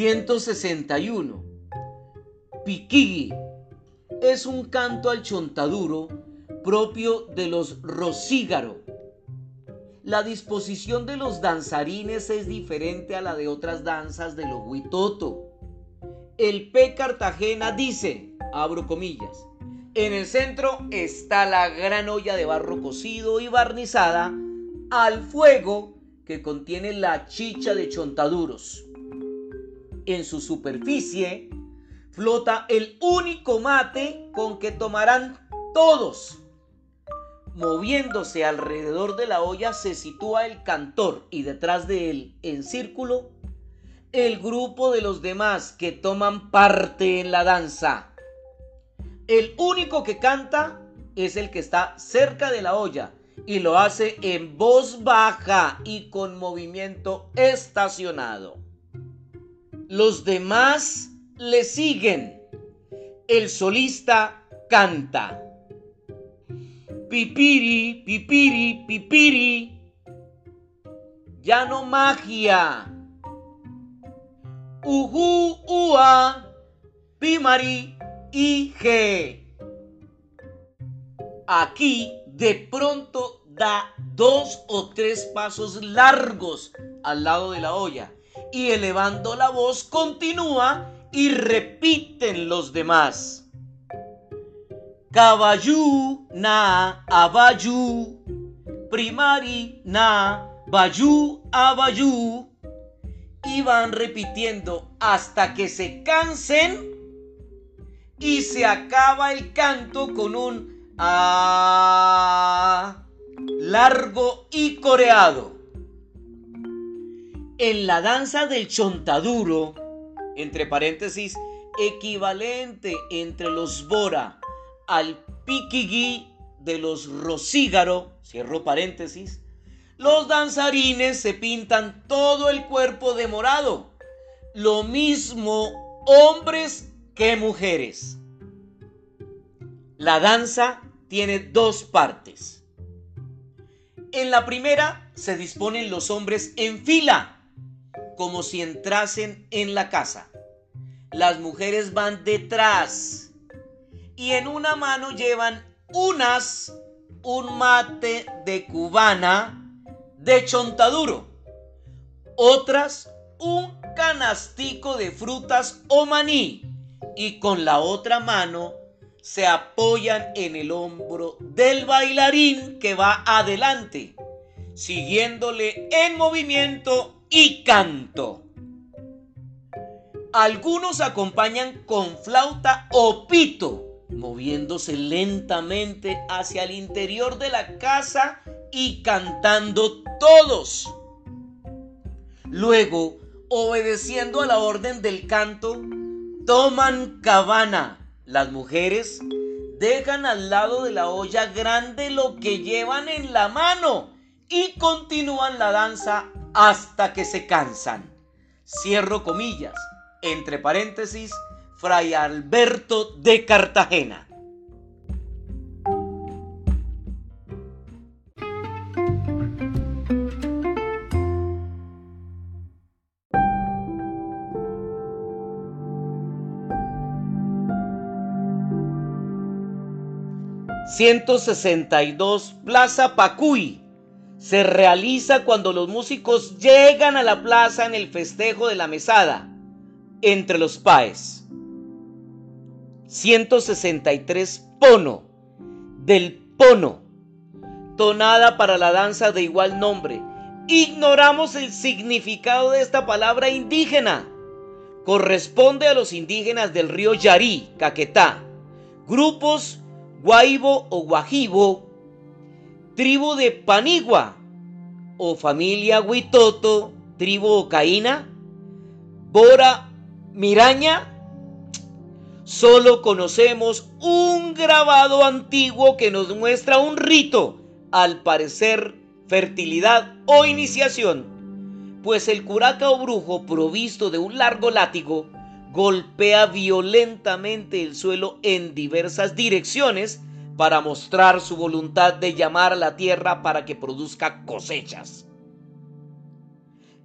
161. Piquigui es un canto al chontaduro propio de los rosígaro. La disposición de los danzarines es diferente a la de otras danzas de los huitoto. El P Cartagena dice, abro comillas, en el centro está la gran olla de barro cocido y barnizada al fuego que contiene la chicha de chontaduros. En su superficie flota el único mate con que tomarán todos. Moviéndose alrededor de la olla se sitúa el cantor y detrás de él, en círculo, el grupo de los demás que toman parte en la danza. El único que canta es el que está cerca de la olla y lo hace en voz baja y con movimiento estacionado. Los demás le siguen. El solista canta. Pipiri, pipiri, pipiri. Ya no magia. Uhu, ua, pimari, ige. Aquí de pronto da dos o tres pasos largos al lado de la olla y elevando la voz continúa y repiten los demás. Caballú na abayú, primari na bayú abayú. Y van repitiendo hasta que se cansen y se acaba el canto con un ah largo y coreado. En la danza del chontaduro, entre paréntesis, equivalente entre los Bora al piquigui de los Rosígaro, cierro paréntesis, los danzarines se pintan todo el cuerpo de morado. Lo mismo hombres que mujeres. La danza tiene dos partes. En la primera se disponen los hombres en fila como si entrasen en la casa. Las mujeres van detrás y en una mano llevan unas un mate de cubana de chontaduro, otras un canastico de frutas o maní y con la otra mano se apoyan en el hombro del bailarín que va adelante, siguiéndole en movimiento y canto. Algunos acompañan con flauta o pito, moviéndose lentamente hacia el interior de la casa y cantando todos. Luego, obedeciendo a la orden del canto, toman cabana. Las mujeres dejan al lado de la olla grande lo que llevan en la mano y continúan la danza hasta que se cansan. Cierro comillas, entre paréntesis, Fray Alberto de Cartagena. ...162 Plaza Pacuy se realiza cuando los músicos llegan a la plaza en el festejo de la mesada entre los paes. 163 Pono del Pono, tonada para la danza de igual nombre. Ignoramos el significado de esta palabra indígena. Corresponde a los indígenas del río Yarí, Caquetá, grupos Guaibo o Guajibo, tribu de Panigua o familia Huitoto, tribu Ocaína, Bora Miraña, solo conocemos un grabado antiguo que nos muestra un rito, al parecer fertilidad o iniciación, pues el curaca o brujo provisto de un largo látigo golpea violentamente el suelo en diversas direcciones para mostrar su voluntad de llamar a la tierra para que produzca cosechas.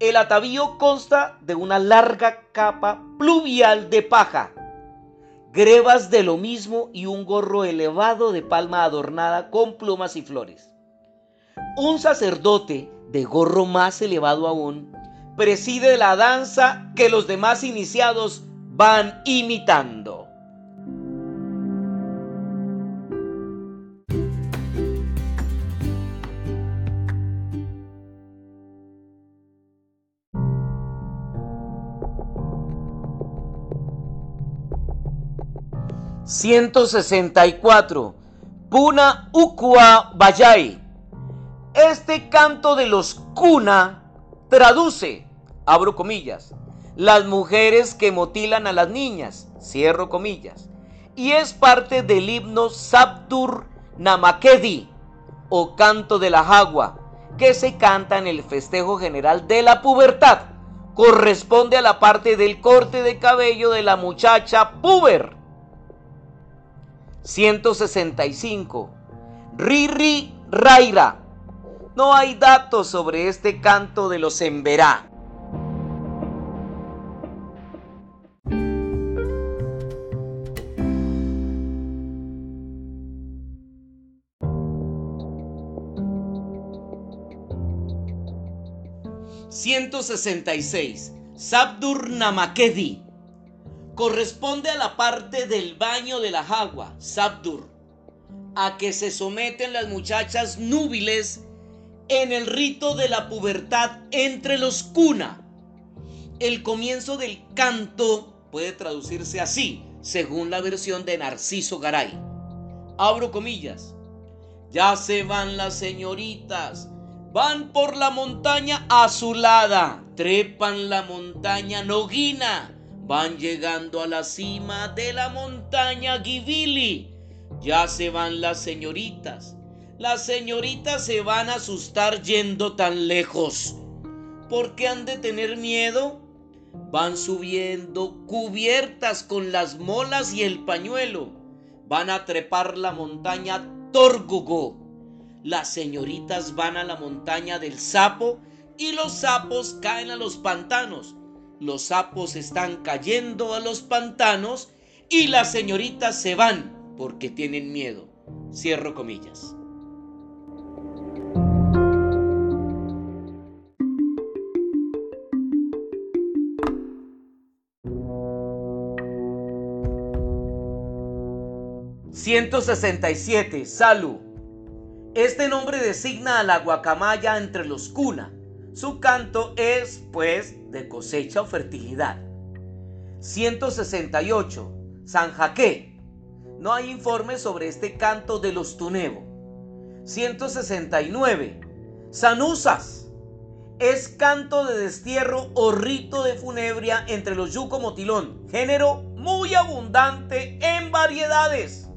El atavío consta de una larga capa pluvial de paja, grebas de lo mismo y un gorro elevado de palma adornada con plumas y flores. Un sacerdote de gorro más elevado aún preside la danza que los demás iniciados van imitando. 164. Puna Ukua Bayay. Este canto de los Kuna traduce, abro comillas, las mujeres que motilan a las niñas, cierro comillas, y es parte del himno Sabdur Namakedi o canto de la jagua, que se canta en el festejo general de la pubertad. Corresponde a la parte del corte de cabello de la muchacha puber 165. Riri Raira. No hay datos sobre este canto de los Emberá. ...166... Sabdur Namakedi corresponde a la parte del baño de la jagua, Sabdur, a que se someten las muchachas núbiles en el rito de la pubertad entre los cuna. El comienzo del canto puede traducirse así, según la versión de Narciso Garay. Abro comillas. Ya se van las señoritas, van por la montaña azulada, trepan la montaña noguina Van llegando a la cima de la montaña Givili. Ya se van las señoritas. Las señoritas se van a asustar yendo tan lejos. ¿Por qué han de tener miedo? Van subiendo cubiertas con las molas y el pañuelo. Van a trepar la montaña Torgugo. Las señoritas van a la montaña del sapo y los sapos caen a los pantanos los sapos están cayendo a los pantanos y las señoritas se van porque tienen miedo. Cierro comillas. ...167... Salu. Este nombre designa a la guacamaya entre los cuna, su canto es, pues, de cosecha o fertilidad. 168. San Jaque. No hay informe sobre este canto de los Tunevo. 169. San Usas. Es canto de destierro o rito de funebria entre los yuco motilón, género muy abundante en variedades.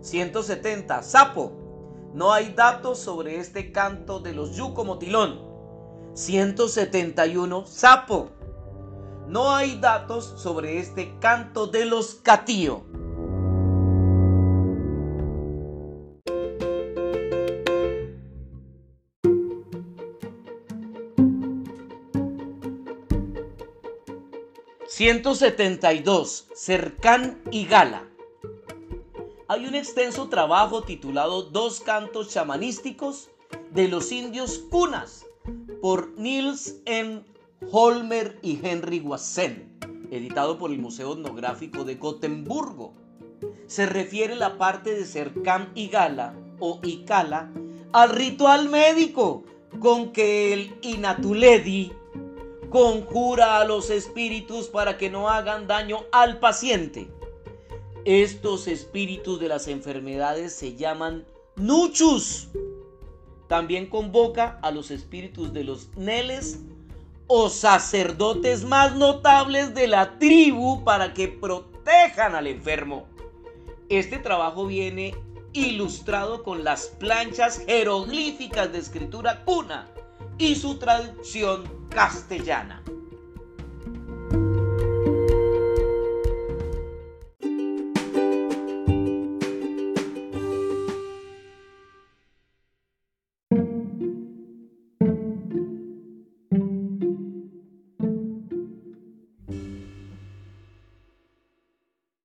170. Sapo. No hay datos sobre este canto de los yuco motilón. 171 Sapo. No hay datos sobre este canto de los catío. ...172... Cercán y Gala. Hay un extenso trabajo titulado Dos cantos chamanísticos de los indios cunas por Niels M. Holmer y Henry Wassen, editado por el Museo Etnográfico de Gotemburgo. Se refiere la parte de Cercam y Gala o Icala al ritual médico con que el Inatuledi conjura a los espíritus para que no hagan daño al paciente. Estos espíritus de las enfermedades se llaman Nuchus también convoca a los espíritus de los Neles o sacerdotes más notables de la tribu para que protejan al enfermo. Este trabajo viene ilustrado con las planchas jeroglíficas de escritura cuna y su traducción castellana.